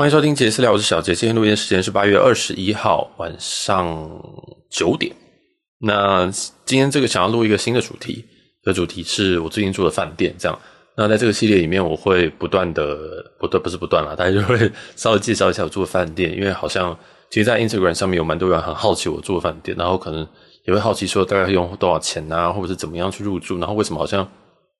欢迎收听杰私聊，我是小杰。今天录音时间是八月二十一号晚上九点。那今天这个想要录一个新的主题，的主题是我最近住的饭店。这样，那在这个系列里面，我会不断的，不断不是不断啦，大家就会稍微介绍一下我住的饭店。因为好像其实，在 Instagram 上面有蛮多人很好奇我住的饭店，然后可能也会好奇说大概用多少钱啊，或者是怎么样去入住，然后为什么好像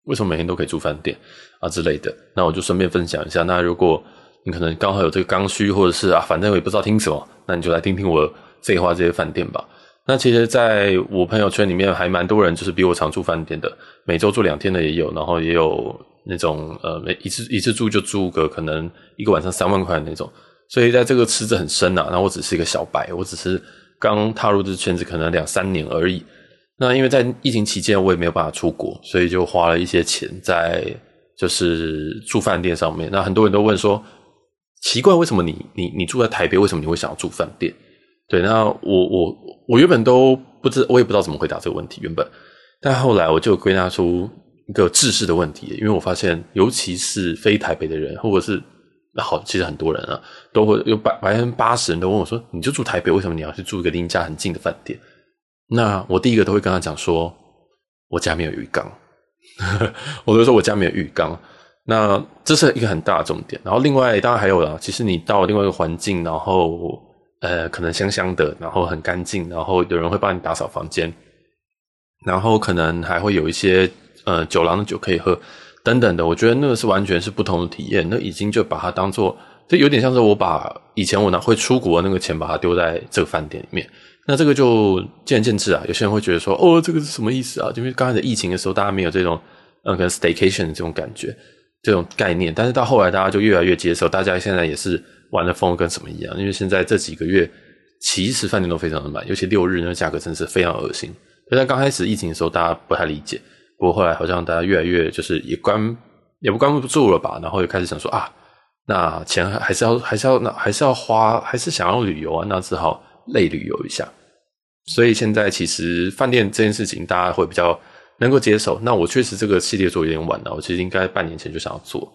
为什么每天都可以住饭店啊之类的。那我就顺便分享一下。那如果你可能刚好有这个刚需，或者是啊，反正我也不知道听什么，那你就来听听我废话这些饭店吧。那其实，在我朋友圈里面还蛮多人，就是比我常住饭店的，每周住两天的也有，然后也有那种呃，每一次一次住就住个可能一个晚上三万块的那种。所以在这个池子很深呐、啊。然后我只是一个小白，我只是刚踏入这圈子，可能两三年而已。那因为在疫情期间，我也没有办法出国，所以就花了一些钱在就是住饭店上面。那很多人都问说。奇怪，为什么你你你住在台北？为什么你会想要住饭店？对，那我我我原本都不知，我也不知道怎么回答这个问题。原本，但后来我就归纳出一个制式的问题，因为我发现，尤其是非台北的人，或者是好，其实很多人啊，都会有百百分之八十人都问我说：“你就住台北，为什么你要去住一个离家很近的饭店？”那我第一个都会跟他讲说：“我家没有浴缸。”我都说我家没有浴缸。那这是一个很大的重点，然后另外当然还有啦，其实你到另外一个环境，然后呃可能香香的，然后很干净，然后有人会帮你打扫房间，然后可能还会有一些呃酒廊的酒可以喝等等的，我觉得那个是完全是不同的体验，那已经就把它当做，就有点像是我把以前我拿会出国那个钱把它丢在这个饭店里面，那这个就见仁见智啊，有些人会觉得说哦这个是什么意思啊？因为刚才的疫情的时候大家没有这种呃可能 staycation 的这种感觉。这种概念，但是到后来大家就越来越接受，大家现在也是玩的疯跟什么一样。因为现在这几个月，其实饭店都非常的满，尤其六日那个价格真的是非常恶心。就在刚开始疫情的时候，大家不太理解，不过后来好像大家越来越就是也关也不关不住了吧，然后又开始想说啊，那钱还是要还是要那还是要花，还是想要旅游啊，那只好类旅游一下。所以现在其实饭店这件事情，大家会比较。能够接受，那我确实这个系列做有点晚了，我其实应该半年前就想要做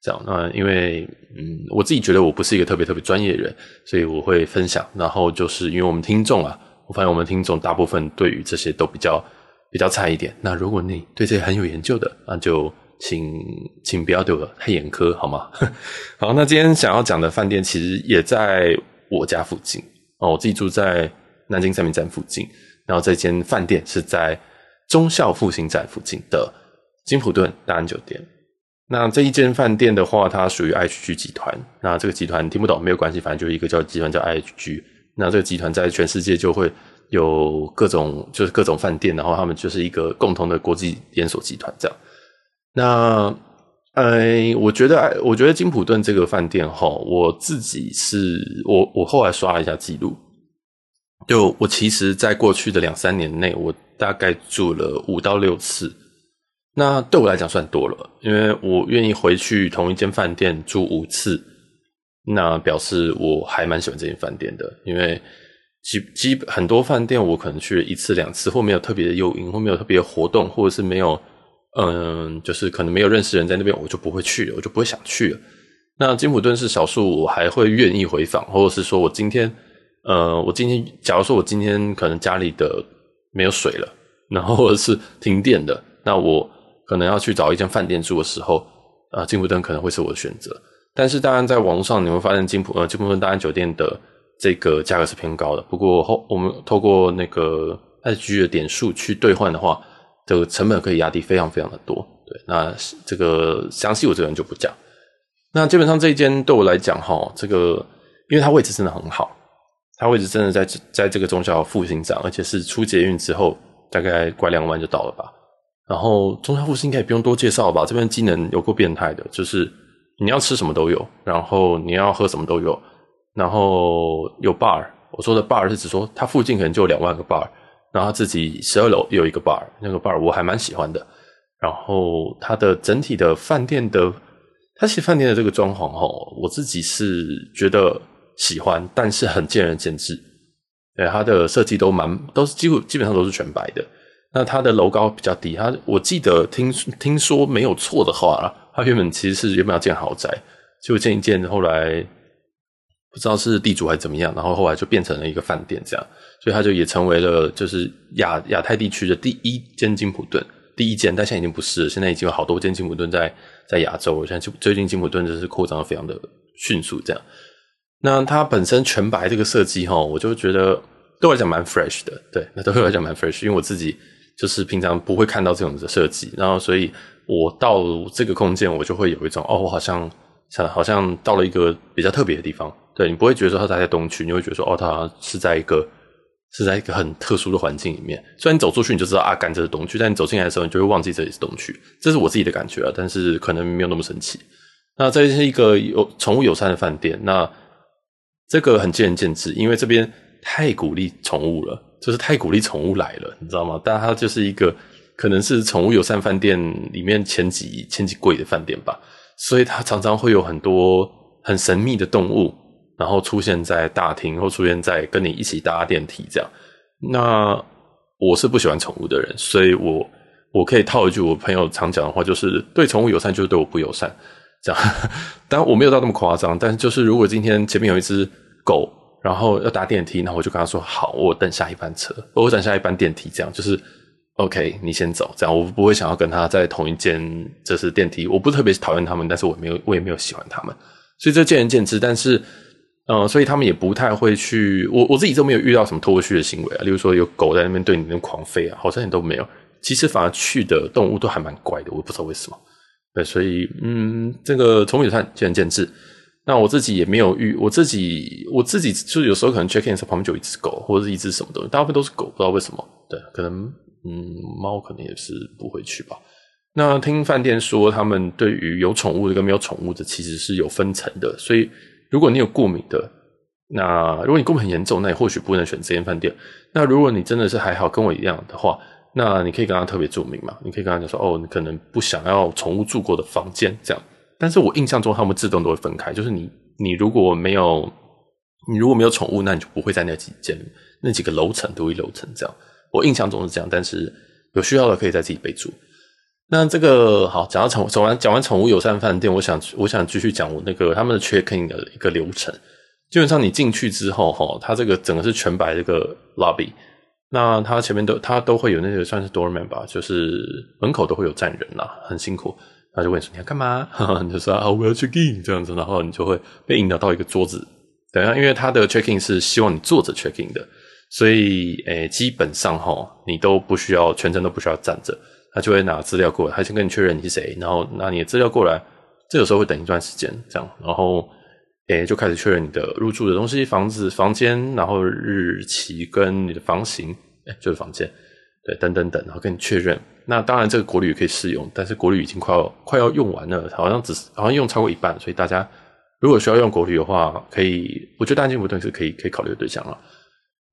这样。那因为嗯，我自己觉得我不是一个特别特别专业的人，所以我会分享。然后就是因为我们听众啊，我发现我们听众大部分对于这些都比较比较菜一点。那如果你对这些很有研究的，那就请请不要对我太严苛好吗？好，那今天想要讲的饭店其实也在我家附近哦，我自己住在南京三民站附近，然后这间饭店是在。忠孝复兴站附近的金普顿大安酒店，那这一间饭店的话，它属于 IHG 集团。那这个集团听不懂没有关系，反正就是一个叫集团叫 IHG。那这个集团在全世界就会有各种就是各种饭店，然后他们就是一个共同的国际连锁集团这样。那呃，我觉得我觉得金普顿这个饭店哈，我自己是我我后来刷了一下记录，就我其实在过去的两三年内我。大概住了五到六次，那对我来讲算多了，因为我愿意回去同一间饭店住五次，那表示我还蛮喜欢这间饭店的。因为基基很多饭店我可能去了一次两次，或没有特别的诱因，或没有特别的活动，或者是没有嗯，就是可能没有认识人在那边，我就不会去了，我就不会想去了。那金普顿是少数我还会愿意回访，或者是说我今天呃，我今天假如说我今天可能家里的。没有水了，然后或者是停电的，那我可能要去找一间饭店住的时候，啊，金普顿可能会是我的选择。但是当然，在网络上你会发现金普呃金普顿大安酒店的这个价格是偏高的。不过后我们透过那个 IHG 的点数去兑换的话，这个成本可以压低非常非常的多。对，那这个详细我这边就不讲。那基本上这一间对我来讲哈，这个因为它位置真的很好。它位置真的在在这个中孝复兴站，而且是出捷运之后大概拐两弯就到了吧。然后中孝复兴应该也不用多介绍吧，这边机能有够变态的，就是你要吃什么都有，然后你要喝什么都有，然后有 bar。我说的 bar 是指说它附近可能就有两万个 bar，然后它自己十二楼有一个 bar，那个 bar 我还蛮喜欢的。然后它的整体的饭店的，它其实饭店的这个装潢齁，我自己是觉得。喜欢，但是很见仁见智。对，它的设计都蛮，都是几乎基本上都是全白的。那它的楼高比较低，它我记得听听说没有错的话啦，它原本其实是原本要建豪宅，就建一建，后来不知道是地主还是怎么样，然后后来就变成了一个饭店这样，所以它就也成为了就是亚亚太地区的第一间金普顿，第一间，但现在已经不是，现在已经有好多间金普顿在在亚洲，现在最近金普顿就是扩张的非常的迅速这样。那它本身全白这个设计哈，我就觉得对我来讲蛮 fresh 的，对，那对我来讲蛮 fresh，因为我自己就是平常不会看到这种的设计，然后所以我到这个空间，我就会有一种哦，我好像像好像到了一个比较特别的地方。对，你不会觉得说它在东区，你会觉得说哦，它是在一个是在一个很特殊的环境里面。虽然你走出去你就知道啊，干这是东区，但你走进来的时候，你就会忘记这里是东区。这是我自己的感觉啊，但是可能没有那么神奇。那这是一个有宠物友善的饭店，那这个很见仁见智，因为这边太鼓励宠物了，就是太鼓励宠物来了，你知道吗？但它就是一个可能是宠物友善饭店里面前几前几贵的饭店吧，所以它常常会有很多很神秘的动物。然后出现在大厅，或出现在跟你一起搭电梯这样。那我是不喜欢宠物的人，所以我我可以套一句我朋友常讲的话，就是对宠物友善就是对我不友善。这样，当然我没有到那么夸张，但是就是如果今天前面有一只狗，然后要搭电梯，那我就跟他说：“好，我等下一班车，我等下一班电梯。”这样就是 OK，你先走。这样我不会想要跟他在同一间，这是电梯。我不特别讨厌他们，但是我没有，我也没有喜欢他们，所以这见仁见智。但是。嗯，所以他们也不太会去。我我自己都没有遇到什么脱序的行为啊，例如说有狗在那边对你那狂吠啊，好像也都没有。其实反而去的动物都还蛮乖的，我不知道为什么。对，所以嗯，这个宠物友善见仁见智。那我自己也没有遇，我自己我自己就有时候可能 check in 的时候旁边就有一只狗或者是一只什么东西，大部分都是狗，不知道为什么。对，可能嗯，猫可能也是不会去吧。那听饭店说，他们对于有宠物的跟没有宠物的其实是有分层的，所以。如果你有过敏的，那如果你过敏很严重，那你或许不能选这间饭店。那如果你真的是还好，跟我一样的话，那你可以跟他特别注明嘛，你可以跟他讲说，哦，你可能不想要宠物住过的房间这样。但是我印象中他们自动都会分开，就是你你如果没有你如果没有宠物，那你就不会在那几间那几个楼层都会楼层这样。我印象中是这样，但是有需要的可以再自己备注。那这个好，讲到宠，讲完讲完宠物友善饭店，我想我想继续讲我那个他们的 check in 的一个流程。基本上你进去之后，哈，它这个整个是全白这个 lobby，那他前面都他都会有那个算是 doorman 吧，就是门口都会有站人啦，很辛苦。他就问说你要干嘛？你就说啊我要 check in 这样子，然后你就会被引导到一个桌子。等下，因为他的 check in 是希望你坐着 check in 的，所以诶、基本上哈，你都不需要全程都不需要站着。他就会拿资料过来，他先跟你确认你是谁，然后拿你的资料过来。这个时候会等一段时间，这样，然后诶就开始确认你的入住的东西，房子、房间，然后日期跟你的房型，诶就是房间，对，等等等，然后跟你确认。那当然这个国旅可以适用，但是国旅已经快要快要用完了，好像只是好像用超过一半，所以大家如果需要用国旅的话，可以，我觉得大金不顿是可以可以考虑的对象了。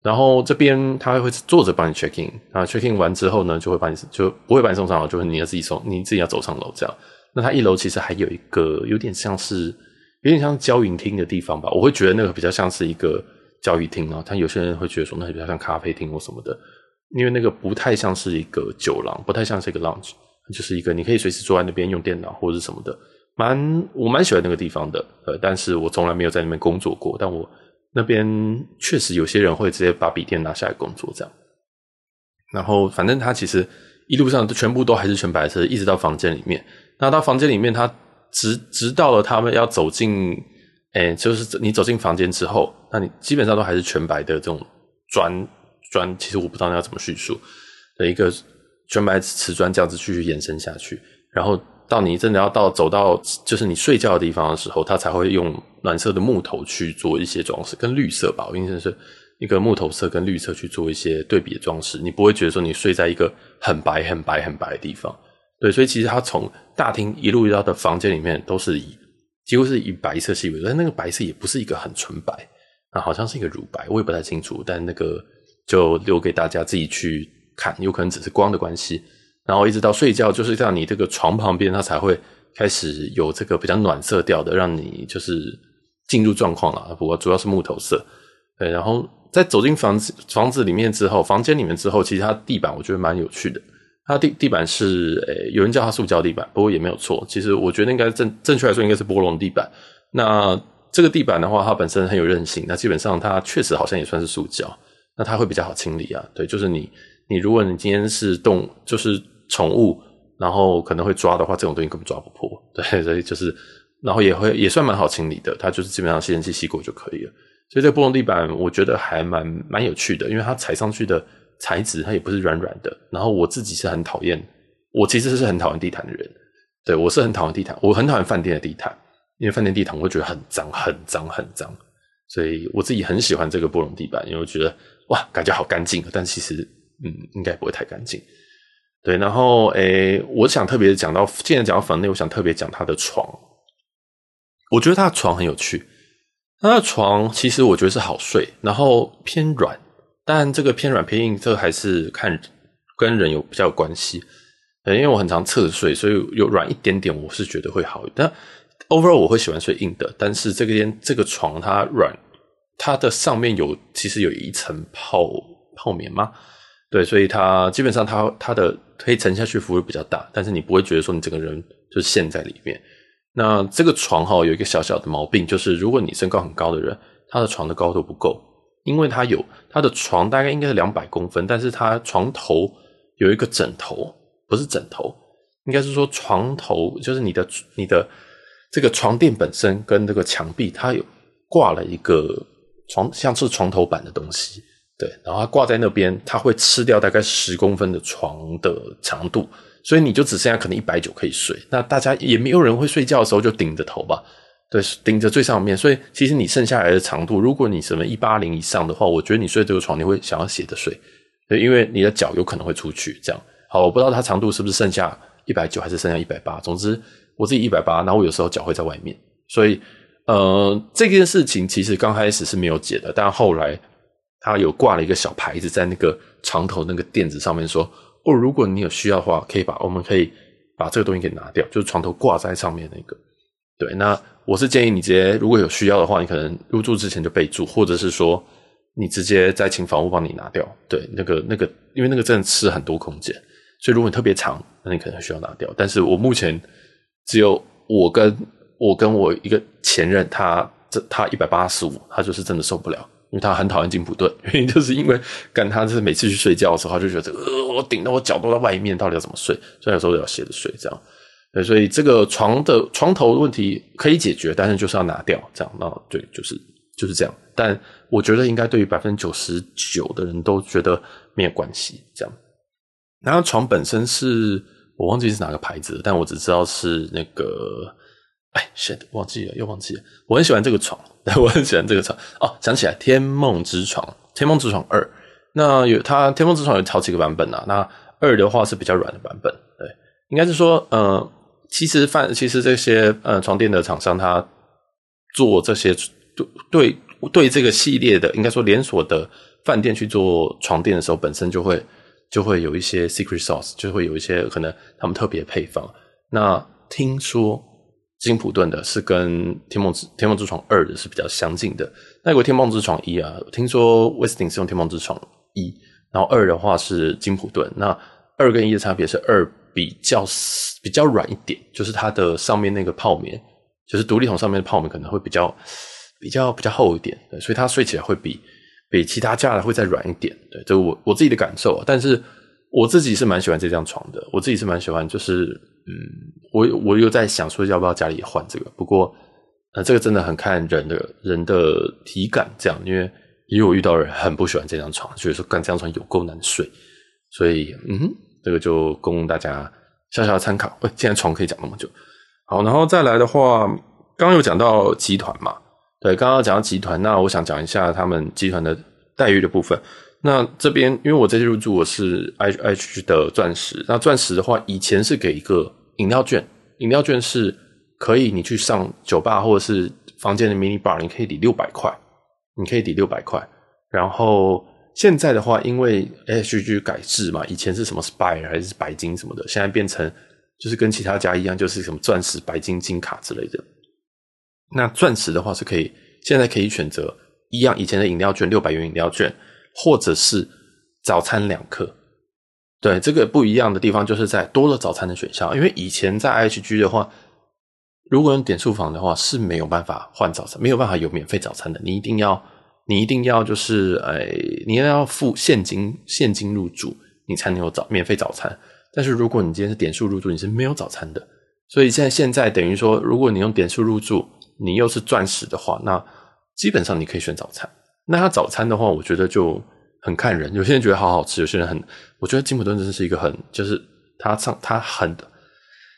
然后这边他会坐着帮你 check in，啊 check in 完之后呢，就会把你就不会把你送上楼，就是你要自己送，你自己要走上楼这样。那他一楼其实还有一个有点像是有点像交谊厅的地方吧，我会觉得那个比较像是一个交谊厅啊，但有些人会觉得说那比较像咖啡厅或什么的，因为那个不太像是一个酒廊，不太像是一个 lounge，就是一个你可以随时坐在那边用电脑或者什么的，蛮我蛮喜欢那个地方的，呃，但是我从来没有在那边工作过，但我。那边确实有些人会直接把笔电拿下来工作这样，然后反正他其实一路上全部都还是全白色，一直到房间里面。那到房间里面，他直直到了他们要走进，诶，就是你走进房间之后，那你基本上都还是全白的这种砖砖。其实我不知道要怎么叙述的一个全白瓷砖这样子继续延伸下去，然后。到你真的要到走到就是你睡觉的地方的时候，他才会用暖色的木头去做一些装饰，跟绿色吧，我印象是一个木头色跟绿色去做一些对比的装饰。你不会觉得说你睡在一个很白很白很白的地方，对，所以其实他从大厅一路到的房间里面都是以几乎是以白色系为主，但那个白色也不是一个很纯白啊，好像是一个乳白，我也不太清楚，但那个就留给大家自己去看，有可能只是光的关系。然后一直到睡觉，就是在你这个床旁边，它才会开始有这个比较暖色调的，让你就是进入状况了。不过主要是木头色，对。然后在走进房子房子里面之后，房间里面之后，其实它地板我觉得蛮有趣的。它地地板是诶，有人叫它塑胶地板，不过也没有错。其实我觉得应该正正确来说应该是波龙地板。那这个地板的话，它本身很有韧性，那基本上它确实好像也算是塑胶，那它会比较好清理啊。对，就是你你如果你今天是动就是宠物，然后可能会抓的话，这种东西根本抓不破。对，所以就是然后也会也算蛮好清理的，它就是基本上吸尘器吸过就可以了。所以这个波龙地板我觉得还蛮蛮有趣的，因为它踩上去的材质它也不是软软的。然后我自己是很讨厌，我其实是很讨厌地毯的人。对，我是很讨厌地毯，我很讨厌饭店的地毯，因为饭店地毯我会觉得很脏、很脏、很脏，所以我自己很喜欢这个波龙地板，因为我觉得哇，感觉好干净，但其实嗯，应该不会太干净。对，然后诶，我想特别讲到，既然讲到房内，我想特别讲它的床。我觉得它的床很有趣，它的床其实我觉得是好睡，然后偏软，但这个偏软偏硬，这还是看跟人有比较有关系。因为我很常侧睡，所以有软一点点，我是觉得会好。但 overall 我会喜欢睡硬的，但是这个间这个床它软，它的上面有其实有一层泡泡棉嘛，对，所以它基本上它它的可以沉下去幅度比较大，但是你不会觉得说你整个人就陷在里面。那这个床哈有一个小小的毛病，就是如果你身高很高的人，他的床的高度不够，因为它有它的床大概应该是两百公分，但是它床头有一个枕头。不是枕头，应该是说床头，就是你的你的这个床垫本身跟这个墙壁，它有挂了一个床，像是床头板的东西，对，然后它挂在那边，它会吃掉大概十公分的床的长度，所以你就只剩下可能一百九可以睡。那大家也没有人会睡觉的时候就顶着头吧？对，顶着最上面，所以其实你剩下来的长度，如果你什么一八零以上的话，我觉得你睡这个床你会想要斜着睡，对，因为你的脚有可能会出去这样。好，我不知道它长度是不是剩下一百九还是剩下一百八。总之，我自己一百八，然后我有时候脚会在外面，所以呃，这件事情其实刚开始是没有解的，但后来他有挂了一个小牌子在那个床头那个垫子上面说，哦，如果你有需要的话，可以把我们可以把这个东西给拿掉，就是床头挂在上面那个。对，那我是建议你直接如果有需要的话，你可能入住之前就备注，或者是说你直接再请房屋帮你拿掉。对，那个那个，因为那个真的吃很多空间。所以如果你特别长，那你可能需要拿掉。但是我目前只有我跟我跟我一个前任，他这他一百八十五，他就是真的受不了，因为他很讨厌金普顿，原因就是因为干他就是每次去睡觉的时候，他就觉得呃我顶到我脚都在外面，到底要怎么睡？所以有时候要斜着睡这样。对，所以这个床的床头问题可以解决，但是就是要拿掉这样。那对，就是就是这样。但我觉得应该对于百分之九十九的人都觉得没有关系这样。然后床本身是我忘记是哪个牌子，但我只知道是那个，哎，shit，忘记了，又忘记了。我很喜欢这个床，我很喜欢这个床。哦，想起来，天梦之床，天梦之床二。那有它，天梦之床有好几个版本啊。那二的话是比较软的版本，对，应该是说，呃，其实饭，其实这些呃床垫的厂商，他做这些对对对这个系列的，应该说连锁的饭店去做床垫的时候，本身就会。就会有一些 secret sauce，就会有一些可能他们特别配方。那听说金普顿的是跟天梦之天梦之床二的是比较相近的。那有个天梦之床一啊，听说 Westin 是用天梦之床一，然后二的话是金普顿。那二跟一的差别是二比较比较软一点，就是它的上面那个泡棉，就是独立桶上面的泡棉可能会比较比较比较厚一点，对，所以它睡起来会比。比其他家的会再软一点，对，这我我自己的感受。但是我自己是蛮喜欢这张床的，我自己是蛮喜欢，就是嗯，我我又在想说要不要家里也换这个。不过呃，这个真的很看人的人的体感，这样，因为因为我遇到人很不喜欢这张床，所以说干这张床有够难睡。所以嗯哼，这个就供大家小小的参考。喂，既然床可以讲那么久，好，然后再来的话，刚刚有讲到集团嘛。对，刚刚讲到集团，那我想讲一下他们集团的待遇的部分。那这边，因为我这次入住我是 ih 的钻石，那钻石的话，以前是给一个饮料券，饮料券是可以你去上酒吧或者是房间的 mini bar，你可以抵六百块，你可以抵六百块。然后现在的话，因为 H G 改制嘛，以前是什么 Spire 还是白金什么的，现在变成就是跟其他家一样，就是什么钻石、白金、金卡之类的。那钻石的话是可以，现在可以选择一样以前的饮料券六百元饮料券，或者是早餐两克。对，这个不一样的地方就是在多了早餐的选项，因为以前在 IHG 的话，如果用点数房的话是没有办法换早餐，没有办法有免费早餐的。你一定要，你一定要就是，哎，你要付现金，现金入住，你才能有早免费早餐。但是如果你今天是点数入住，你是没有早餐的。所以现在现在等于说，如果你用点数入住，你又是钻石的话，那基本上你可以选早餐。那它早餐的话，我觉得就很看人。有些人觉得好好吃，有些人很，我觉得金普顿真的是一个很，就是他唱他很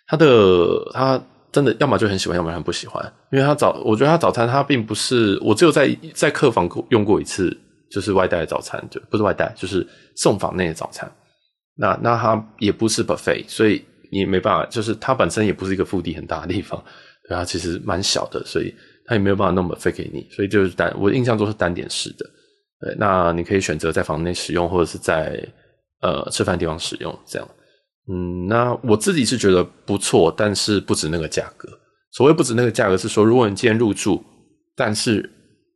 他的他。真的，要么就很喜欢，要么很不喜欢。因为他早，我觉得他早餐他并不是，我只有在在客房用过一次，就是外带的早餐，就不是外带，就是送房内的早餐。那那他也不是 buffet，所以你没办法，就是它本身也不是一个腹地很大的地方，对，它其实蛮小的，所以它也没有办法弄 buffet 给你，所以就是单，我印象中是单点式的。对，那你可以选择在房内使用，或者是在呃吃饭地方使用，这样。嗯，那我自己是觉得不错，但是不止那个价格。所谓不止那个价格，是说如果你今天入住，但是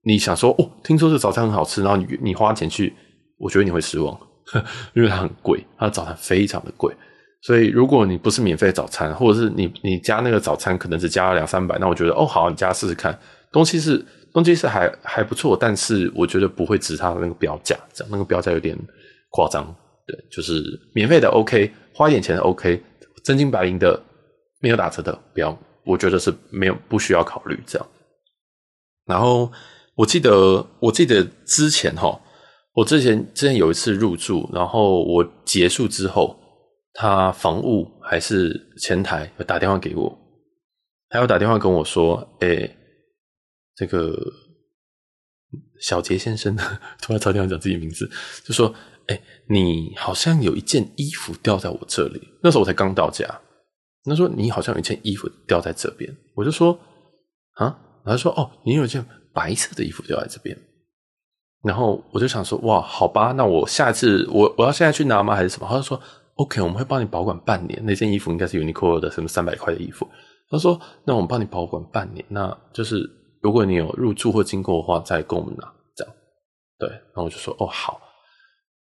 你想说哦，听说这早餐很好吃，然后你你花钱去，我觉得你会失望，因为它很贵，它的早餐非常的贵。所以如果你不是免费早餐，或者是你你加那个早餐可能只加了两三百，那我觉得哦好，你加试试看，东西是东西是还还不错，但是我觉得不会值它的那个标价，这样那个标价有点夸张。对，就是免费的 OK，花一点钱 OK，真金白银的没有打折的不要，我觉得是没有不需要考虑这样。然后我记得我记得之前哈，我之前之前有一次入住，然后我结束之后，他房务还是前台有打电话给我，还有打电话跟我说，诶，这个小杰先生 突然超电话讲自己名字，就说。哎、你好像有一件衣服掉在我这里。那时候我才刚到家，他说你好像有一件衣服掉在这边，我就说啊，然后他说哦，你有一件白色的衣服掉在这边。然后我就想说哇，好吧，那我下次我我要现在去拿吗？还是什么？他就说 OK，我们会帮你保管半年。那件衣服应该是 Uniqlo 的什么三百块的衣服。他说那我们帮你保管半年，那就是如果你有入住或经过的话，再跟我们拿这样。对，然后我就说哦好。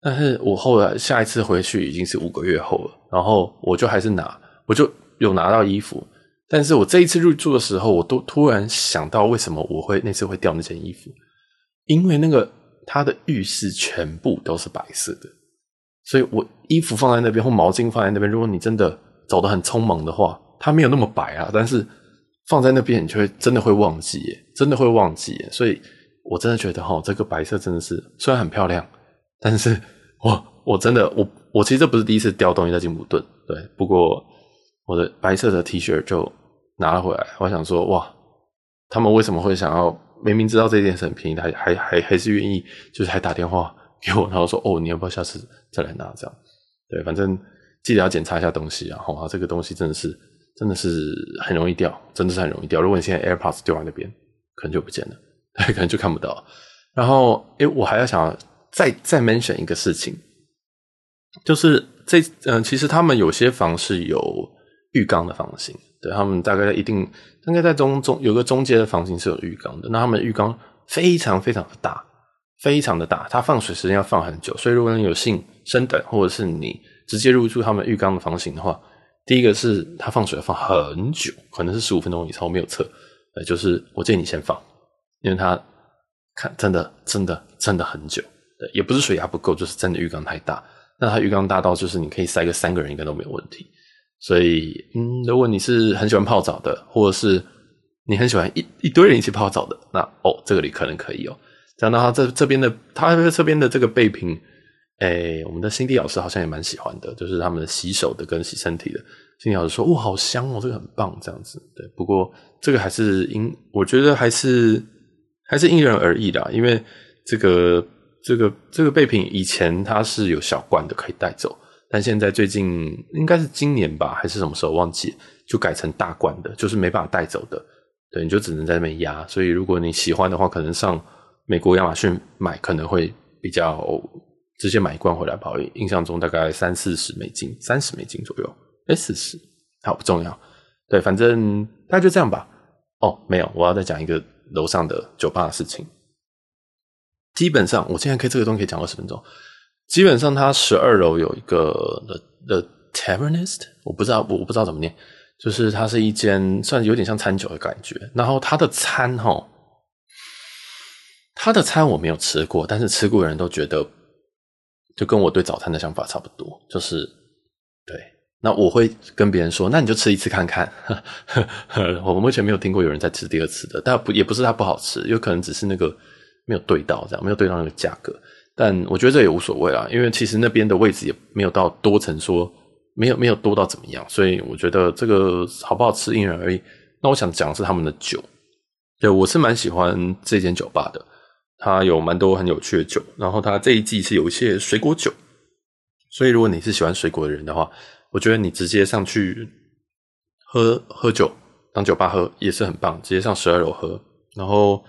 但是我后来下一次回去已经是五个月后了，然后我就还是拿，我就有拿到衣服。但是我这一次入住的时候，我都突然想到为什么我会那次会掉那件衣服，因为那个他的浴室全部都是白色的，所以我衣服放在那边或毛巾放在那边，如果你真的走得很匆忙的话，它没有那么白啊，但是放在那边你就会真的会忘记耶，真的会忘记耶。所以我真的觉得齁，这个白色真的是虽然很漂亮，但是。我我真的我我其实这不是第一次掉东西在金普顿，对。不过我的白色的 T 恤就拿了回来，我想说哇，他们为什么会想要明明知道这件事很便宜，还还还还是愿意，就是还打电话给我，然后说哦，你要不要下次再来拿这样？对，反正记得要检查一下东西啊。哈，这个东西真的是真的是很容易掉，真的是很容易掉。如果你现在 AirPods 丢在那边，可能就不见了，可能就看不到。然后诶，我还要想。再再 mention 一个事情，就是这嗯，其实他们有些房是有浴缸的房型，对，他们大概一定应该在中中有个中间的房型是有浴缸的，那他们浴缸非常非常的大，非常的大，它放水时间要放很久，所以如果你有幸升等，或者是你直接入住他们浴缸的房型的话，第一个是它放水要放很久，可能是十五分钟以上，我没有测，呃，就是我建议你先放，因为它看真的真的真的很久。对，也不是水压不够，就是真的浴缸太大。那它浴缸大到就是你可以塞个三个人应该都没有问题。所以，嗯，如果你是很喜欢泡澡的，或者是你很喜欢一一堆人一起泡澡的，那哦，这个里可能可以哦。讲到它这这边的，它这边的这个备品，哎，我们的辛迪老师好像也蛮喜欢的，就是他们的洗手的跟洗身体的。辛迪老师说，哇，好香哦，这个很棒，这样子。对，不过这个还是因，我觉得还是还是因人而异的，因为这个。这个这个备品以前它是有小罐的可以带走，但现在最近应该是今年吧，还是什么时候忘记，就改成大罐的，就是没办法带走的。对，你就只能在那边压。所以如果你喜欢的话，可能上美国亚马逊买可能会比较直接买一罐回来吧。印象中大概三四十美金，三十美金左右。哎，四十，好不重要。对，反正大概就这样吧。哦，没有，我要再讲一个楼上的酒吧的事情。基本上，我现在可以这个东西可以讲二十分钟。基本上，它十二楼有一个 The The Tavernist，我不知道，我不知道怎么念，就是它是一间算有点像餐酒的感觉。然后它的餐哈，它的餐我没有吃过，但是吃过的人都觉得，就跟我对早餐的想法差不多，就是对。那我会跟别人说，那你就吃一次看看。我目前没有听过有人在吃第二次的，但不也不是它不好吃，有可能只是那个没有对到这样，没有对到那个价格。但我觉得这也无所谓啊，因为其实那边的位置也没有到多成说没有没有多到怎么样，所以我觉得这个好不好吃因人而异。那我想讲的是他们的酒，对，我是蛮喜欢这间酒吧的，它有蛮多很有趣的酒，然后它这一季是有一些水果酒，所以如果你是喜欢水果的人的话。我觉得你直接上去喝喝酒，当酒吧喝也是很棒。直接上十二楼喝，然后，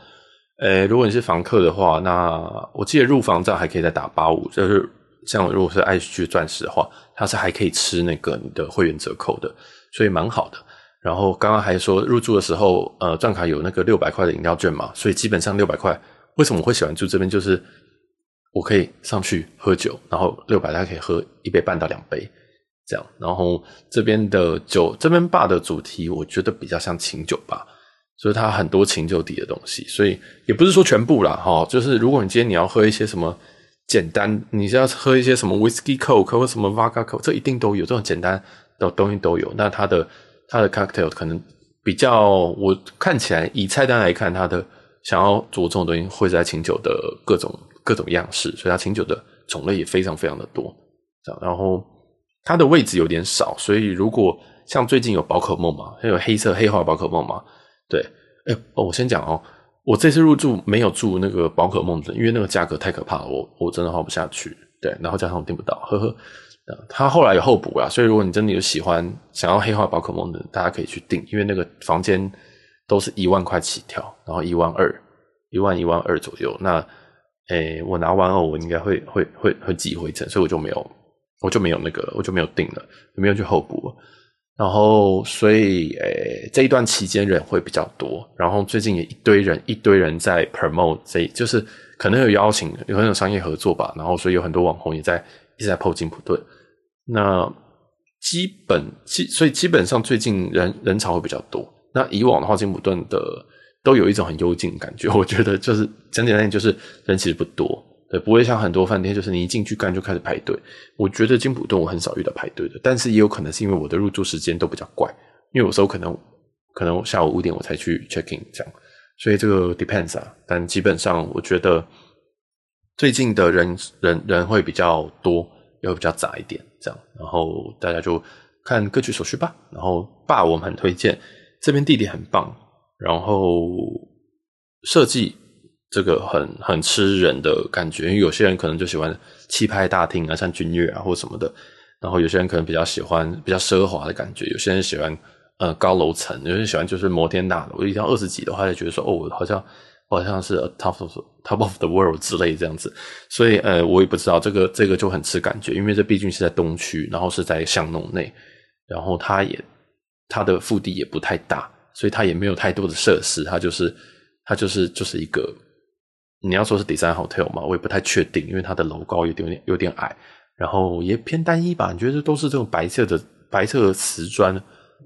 诶，如果你是房客的话，那我记得入房照还可以再打八五，就是像如果是爱去钻石的话，它是还可以吃那个你的会员折扣的，所以蛮好的。然后刚刚还说入住的时候，呃，钻卡有那个六百块的饮料券嘛，所以基本上六百块，为什么我会喜欢住这边？就是我可以上去喝酒，然后六百大家可以喝一杯半到两杯。这样，然后这边的酒，这边吧的主题，我觉得比较像琴酒吧，所以它很多琴酒底的东西，所以也不是说全部啦，哈，就是如果你今天你要喝一些什么简单，你是要喝一些什么 Whisky Coke 或什么 Vodka Coke，这一定都有，这种简单的东西都有。那它的它的 Cocktail 可能比较，我看起来以菜单来看，它的想要着重的东西会在琴酒的各种各种样式，所以它琴酒的种类也非常非常的多，然后。它的位置有点少，所以如果像最近有宝可梦嘛，还有黑色黑化宝可梦嘛，对，哎、哦，我先讲哦，我这次入住没有住那个宝可梦的，因为那个价格太可怕了，我我真的花不下去，对，然后加上我订不到，呵呵，他后来有候补啦，所以如果你真的有喜欢想要黑化宝可梦的，大家可以去订，因为那个房间都是一万块起跳，然后一万二，一万一万二左右，那，哎、我拿完后我应该会会会会挤回程，所以我就没有。我就没有那个，我就没有订了，没有去候补。然后，所以，诶、这一段期间人会比较多。然后最近也一堆人，一堆人在 promote，这就是可能有邀请，有可能有商业合作吧。然后，所以有很多网红也在一直在 po 金普顿。那基本基，所以基本上最近人人潮会比较多。那以往的话，金普顿的都有一种很幽静的感觉。我觉得就是讲简单点，就是人其实不多。对，不会像很多饭店，就是你一进去干就开始排队。我觉得金普顿我很少遇到排队的，但是也有可能是因为我的入住时间都比较怪，因为有时候可能可能下午五点我才去 checking 这样，所以这个 depends 啊。但基本上我觉得最近的人人人会比较多，也会比较杂一点这样，然后大家就看各取所需吧。然后吧我们很推荐，这边地点很棒，然后设计。这个很很吃人的感觉，因为有些人可能就喜欢气派大厅啊，像君悦啊或什么的，然后有些人可能比较喜欢比较奢华的感觉，有些人喜欢呃高楼层，有些人喜欢就是摩天大楼，我一定要二十几的话就觉得说哦，好像好像是 top of top of the world 之类这样子，所以呃我也不知道这个这个就很吃感觉，因为这毕竟是在东区，然后是在巷弄内，然后它也它的腹地也不太大，所以它也没有太多的设施，它就是它就是就是一个。你要说是 design hotel 嘛，我也不太确定，因为它的楼高有点有点矮，然后也偏单一吧。你觉得都是这种白色的白色的瓷砖？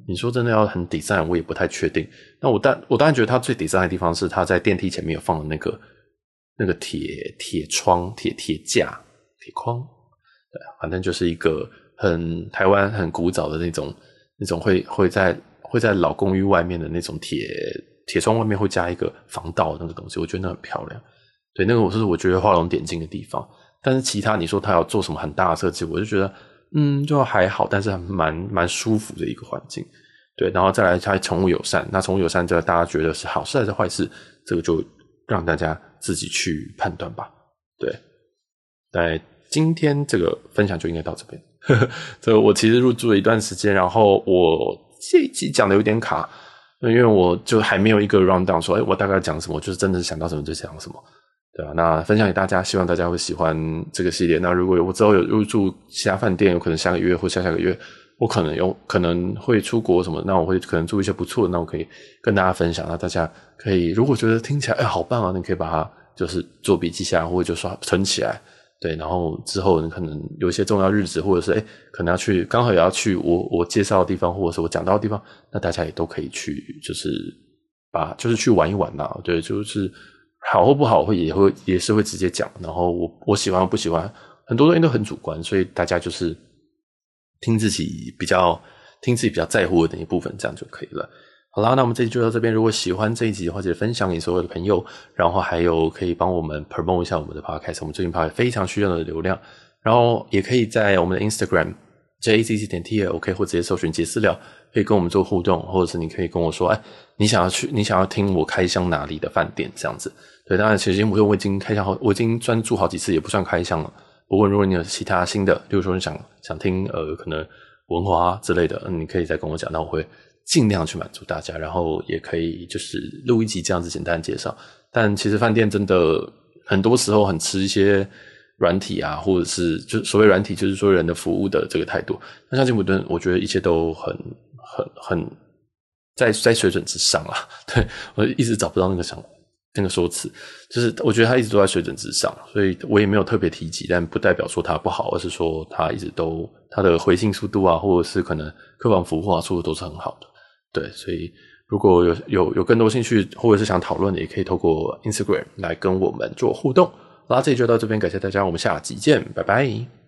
你说真的要很 design，我也不太确定。那我当我当然觉得它最 design 的地方是它在电梯前面有放的那个那个铁铁窗、铁铁架、铁框，对，反正就是一个很台湾很古早的那种那种会会在会在老公寓外面的那种铁铁窗外面会加一个防盗的那个东西，我觉得那很漂亮。对，那个我是我觉得画龙点睛的地方，但是其他你说他要做什么很大的设计，我就觉得嗯，就还好，但是还蛮蛮舒服的一个环境。对，然后再来它宠物友善，那宠物友善这个大家觉得是好事还是坏事？这个就让大家自己去判断吧。对，在今天这个分享就应该到这边。呵呵，这个我其实入住了一段时间，然后我这一集讲的有点卡，因为我就还没有一个 round down 说，哎，我大概讲什么，就是真的是想到什么就讲什么。对啊，那分享给大家，希望大家会喜欢这个系列。那如果有我之后有入住其他饭店，有可能下个月或下下个月，我可能有可能会出国什么，那我会可能住一些不错的，那我可以跟大家分享。那大家可以如果觉得听起来哎好棒啊，你可以把它就是做笔记下来，或者就刷存起来，对，然后之后你可能有一些重要日子，或者是诶可能要去，刚好也要去我我介绍的地方，或者是我讲到的地方，那大家也都可以去，就是把就是去玩一玩呐。对，就是好或不好会也会也是会直接讲。然后我我喜欢不喜欢，很多东西都很主观，所以大家就是听自己比较听自己比较在乎的那一部分，这样就可以了。好啦，那我们这集就到这边。如果喜欢这一集的话，记得分享给所有的朋友，然后还有可以帮我们 promote 一下我们的 podcast。我们最近 podcast 非常需要的流量，然后也可以在我们的 Instagram jazz 点 talk 或直接搜寻杰私聊，可以跟我们做互动，或者是你可以跟我说，哎，你想要去，你想要听我开箱哪里的饭店这样子。对，当然其实我我已经开箱好，我已经专注好几次，也不算开箱了。不过如果你有其他新的，例如说你想想听呃可能文华之类的，你可以再跟我讲，那我会。尽量去满足大家，然后也可以就是录一集这样子简单介绍。但其实饭店真的很多时候很吃一些软体啊，或者是就所谓软体，就是说人的服务的这个态度。那像金普顿，我觉得一切都很很很在在水准之上啦。对，我一直找不到那个想那个说辞，就是我觉得他一直都在水准之上，所以我也没有特别提及，但不代表说他不好，而是说他一直都他的回信速度啊，或者是可能客房服务啊，速度都是很好的。对，所以如果有有有更多兴趣或者是想讨论的，也可以透过 Instagram 来跟我们做互动。那这里就到这边，感谢大家，我们下集见，拜拜。